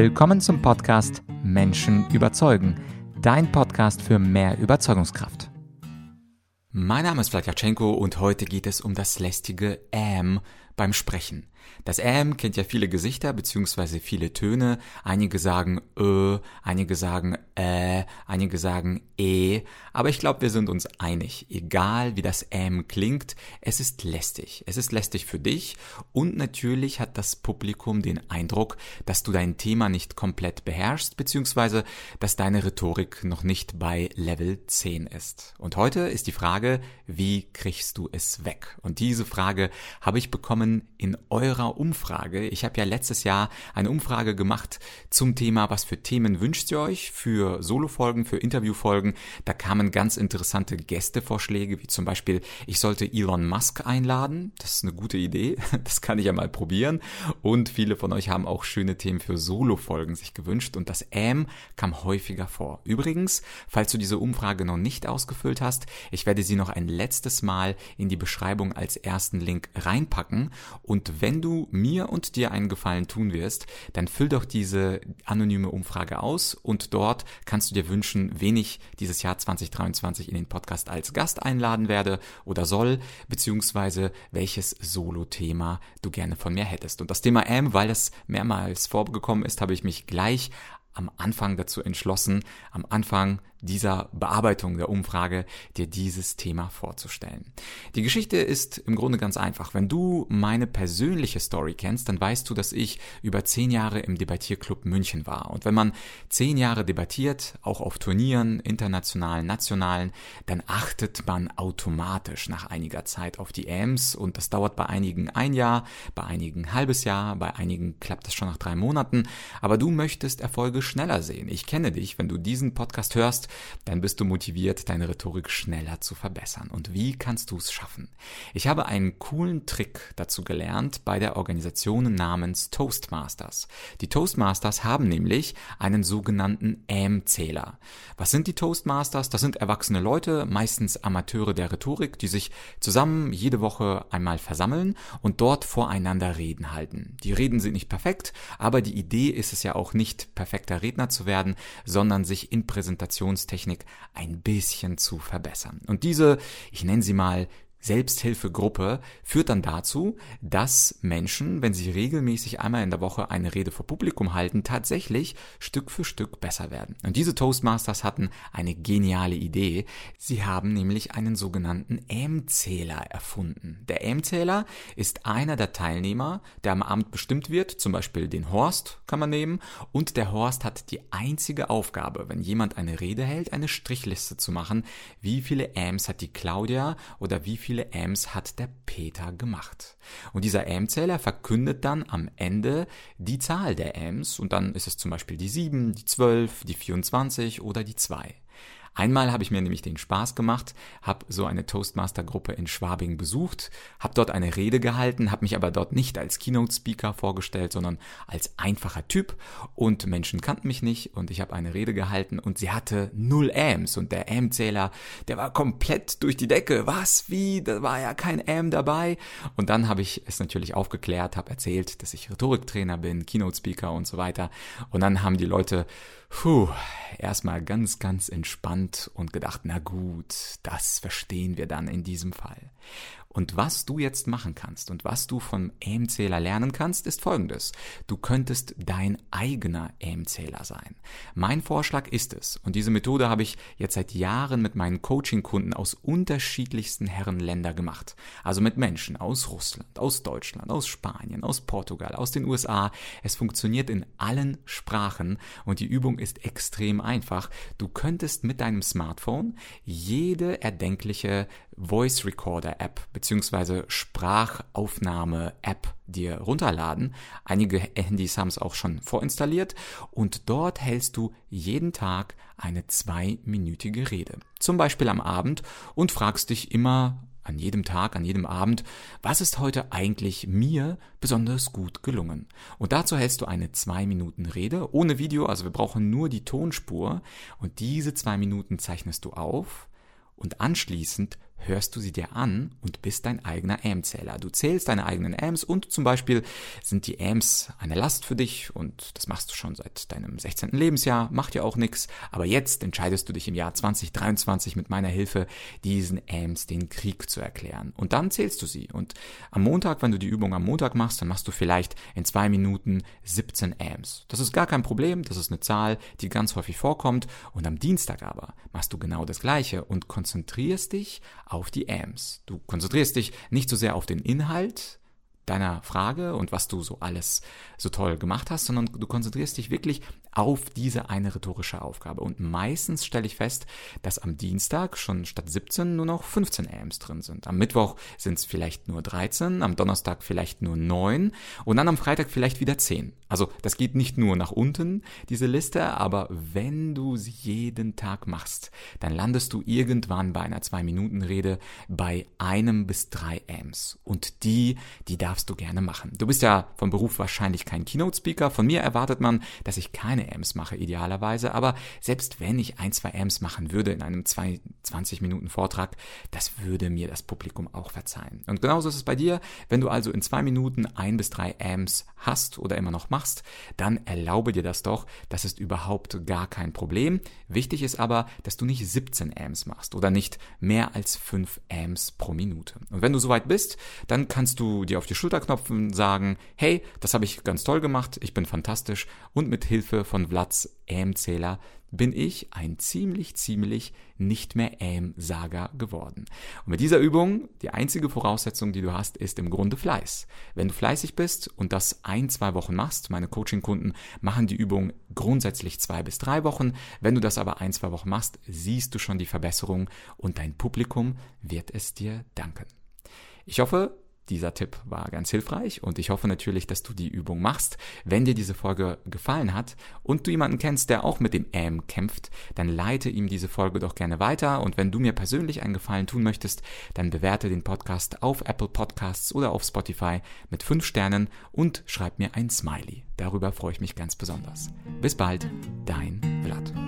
Willkommen zum Podcast Menschen überzeugen, dein Podcast für mehr Überzeugungskraft. Mein Name ist Vladyachenko und heute geht es um das lästige Ähm beim Sprechen. Das Ähm kennt ja viele Gesichter bzw. viele Töne. Einige sagen Ö, einige sagen Äh, einige sagen E. Aber ich glaube, wir sind uns einig. Egal wie das Ähm klingt, es ist lästig. Es ist lästig für dich und natürlich hat das Publikum den Eindruck, dass du dein Thema nicht komplett beherrschst bzw. dass deine Rhetorik noch nicht bei Level 10 ist. Und heute ist die Frage, wie kriegst du es weg? Und diese Frage habe ich bekommen in eurer Umfrage. Ich habe ja letztes Jahr eine Umfrage gemacht zum Thema, was für Themen wünscht ihr euch für Solofolgen, für Interviewfolgen. Da kamen ganz interessante Gästevorschläge, wie zum Beispiel, ich sollte Elon Musk einladen. Das ist eine gute Idee. Das kann ich ja mal probieren. Und viele von euch haben auch schöne Themen für Solofolgen sich gewünscht und das M kam häufiger vor. Übrigens, falls du diese Umfrage noch nicht ausgefüllt hast, ich werde sie noch ein letztes Mal in die Beschreibung als ersten Link reinpacken. Und wenn du mir und dir einen Gefallen tun wirst, dann füll doch diese anonyme Umfrage aus und dort kannst du dir wünschen, wen ich dieses Jahr 2023 in den Podcast als Gast einladen werde oder soll, beziehungsweise welches Solo-Thema du gerne von mir hättest. Und das Thema M, weil das mehrmals vorgekommen ist, habe ich mich gleich am Anfang dazu entschlossen, am Anfang dieser Bearbeitung der Umfrage, dir dieses Thema vorzustellen. Die Geschichte ist im Grunde ganz einfach. Wenn du meine persönliche Story kennst, dann weißt du, dass ich über zehn Jahre im Debattierclub München war. Und wenn man zehn Jahre debattiert, auch auf Turnieren, internationalen, nationalen, dann achtet man automatisch nach einiger Zeit auf die Ams und das dauert bei einigen ein Jahr, bei einigen ein halbes Jahr, bei einigen klappt es schon nach drei Monaten. Aber du möchtest Erfolge schneller sehen. Ich kenne dich, wenn du diesen Podcast hörst, dann bist du motiviert, deine Rhetorik schneller zu verbessern. Und wie kannst du es schaffen? Ich habe einen coolen Trick dazu gelernt bei der Organisation namens Toastmasters. Die Toastmasters haben nämlich einen sogenannten AM-Zähler. Was sind die Toastmasters? Das sind erwachsene Leute, meistens Amateure der Rhetorik, die sich zusammen jede Woche einmal versammeln und dort voreinander Reden halten. Die Reden sind nicht perfekt, aber die Idee ist es ja auch nicht, perfekter Redner zu werden, sondern sich in Präsentationstechnik Technik ein bisschen zu verbessern. Und diese, ich nenne sie mal Selbsthilfegruppe führt dann dazu, dass Menschen, wenn sie regelmäßig einmal in der Woche eine Rede vor Publikum halten, tatsächlich Stück für Stück besser werden. Und diese Toastmasters hatten eine geniale Idee. Sie haben nämlich einen sogenannten M-Zähler erfunden. Der M-Zähler ist einer der Teilnehmer, der am Abend bestimmt wird, zum Beispiel den Horst kann man nehmen, und der Horst hat die einzige Aufgabe, wenn jemand eine Rede hält, eine Strichliste zu machen, wie viele Ms hat die Claudia oder wie viele viele Ams hat der Peter gemacht. Und dieser Am-Zähler verkündet dann am Ende die Zahl der Ams und dann ist es zum Beispiel die 7, die 12, die 24 oder die 2. Einmal habe ich mir nämlich den Spaß gemacht, habe so eine Toastmaster-Gruppe in Schwabing besucht, habe dort eine Rede gehalten, habe mich aber dort nicht als Keynote-Speaker vorgestellt, sondern als einfacher Typ und Menschen kannten mich nicht und ich habe eine Rede gehalten und sie hatte null Ams und der Am-Zähler, der war komplett durch die Decke. Was? Wie? Da war ja kein Am dabei. Und dann habe ich es natürlich aufgeklärt, habe erzählt, dass ich Rhetoriktrainer bin, Keynote-Speaker und so weiter. Und dann haben die Leute Puh, erstmal ganz, ganz entspannt und gedacht, na gut, das verstehen wir dann in diesem Fall. Und was du jetzt machen kannst und was du vom AIM-Zähler lernen kannst, ist folgendes. Du könntest dein eigener AIM-Zähler sein. Mein Vorschlag ist es, und diese Methode habe ich jetzt seit Jahren mit meinen Coaching-Kunden aus unterschiedlichsten Herrenländer gemacht. Also mit Menschen aus Russland, aus Deutschland, aus Spanien, aus Portugal, aus den USA. Es funktioniert in allen Sprachen und die Übung ist extrem einfach. Du könntest mit deinem Smartphone jede erdenkliche Voice Recorder App beziehungsweise Sprachaufnahme-App dir runterladen. Einige Handys haben es auch schon vorinstalliert und dort hältst du jeden Tag eine zweiminütige Rede. Zum Beispiel am Abend und fragst dich immer an jedem Tag, an jedem Abend, was ist heute eigentlich mir besonders gut gelungen? Und dazu hältst du eine zwei Minuten Rede ohne Video, also wir brauchen nur die Tonspur und diese zwei Minuten zeichnest du auf und anschließend hörst du sie dir an und bist dein eigener AM-Zähler. Du zählst deine eigenen AMs und zum Beispiel sind die AMs eine Last für dich und das machst du schon seit deinem 16. Lebensjahr, macht ja auch nichts, aber jetzt entscheidest du dich im Jahr 2023 mit meiner Hilfe, diesen AMs den Krieg zu erklären. Und dann zählst du sie und am Montag, wenn du die Übung am Montag machst, dann machst du vielleicht in zwei Minuten 17 AMs. Das ist gar kein Problem, das ist eine Zahl, die ganz häufig vorkommt und am Dienstag aber machst du genau das gleiche und konzentrierst dich auf die AMs. Du konzentrierst dich nicht so sehr auf den Inhalt, deiner Frage und was du so alles so toll gemacht hast, sondern du konzentrierst dich wirklich auf diese eine rhetorische Aufgabe. Und meistens stelle ich fest, dass am Dienstag schon statt 17 nur noch 15 AMs drin sind. Am Mittwoch sind es vielleicht nur 13, am Donnerstag vielleicht nur 9 und dann am Freitag vielleicht wieder 10. Also das geht nicht nur nach unten, diese Liste, aber wenn du sie jeden Tag machst, dann landest du irgendwann bei einer 2-Minuten-Rede bei einem bis drei AMs. Und die, die darf darfst du gerne machen. Du bist ja vom Beruf wahrscheinlich kein Keynote-Speaker. Von mir erwartet man, dass ich keine Amps mache, idealerweise. Aber selbst wenn ich ein, zwei Amps machen würde in einem 20 Minuten Vortrag, das würde mir das Publikum auch verzeihen. Und genauso ist es bei dir. Wenn du also in zwei Minuten ein bis drei Amps hast oder immer noch machst, dann erlaube dir das doch. Das ist überhaupt gar kein Problem. Wichtig ist aber, dass du nicht 17 Amps machst oder nicht mehr als 5 Amps pro Minute. Und wenn du soweit bist, dann kannst du dir auf die Schulter Schulterknopf sagen, hey, das habe ich ganz toll gemacht, ich bin fantastisch und mit Hilfe von Vlads AM-Zähler bin ich ein ziemlich, ziemlich nicht mehr AM-Sager geworden. Und mit dieser Übung, die einzige Voraussetzung, die du hast, ist im Grunde Fleiß. Wenn du fleißig bist und das ein, zwei Wochen machst, meine Coaching-Kunden machen die Übung grundsätzlich zwei bis drei Wochen. Wenn du das aber ein, zwei Wochen machst, siehst du schon die Verbesserung und dein Publikum wird es dir danken. Ich hoffe, dieser Tipp war ganz hilfreich und ich hoffe natürlich, dass du die Übung machst. Wenn dir diese Folge gefallen hat und du jemanden kennst, der auch mit dem AM kämpft, dann leite ihm diese Folge doch gerne weiter und wenn du mir persönlich einen Gefallen tun möchtest, dann bewerte den Podcast auf Apple Podcasts oder auf Spotify mit 5 Sternen und schreib mir ein Smiley. Darüber freue ich mich ganz besonders. Bis bald, dein Vlad.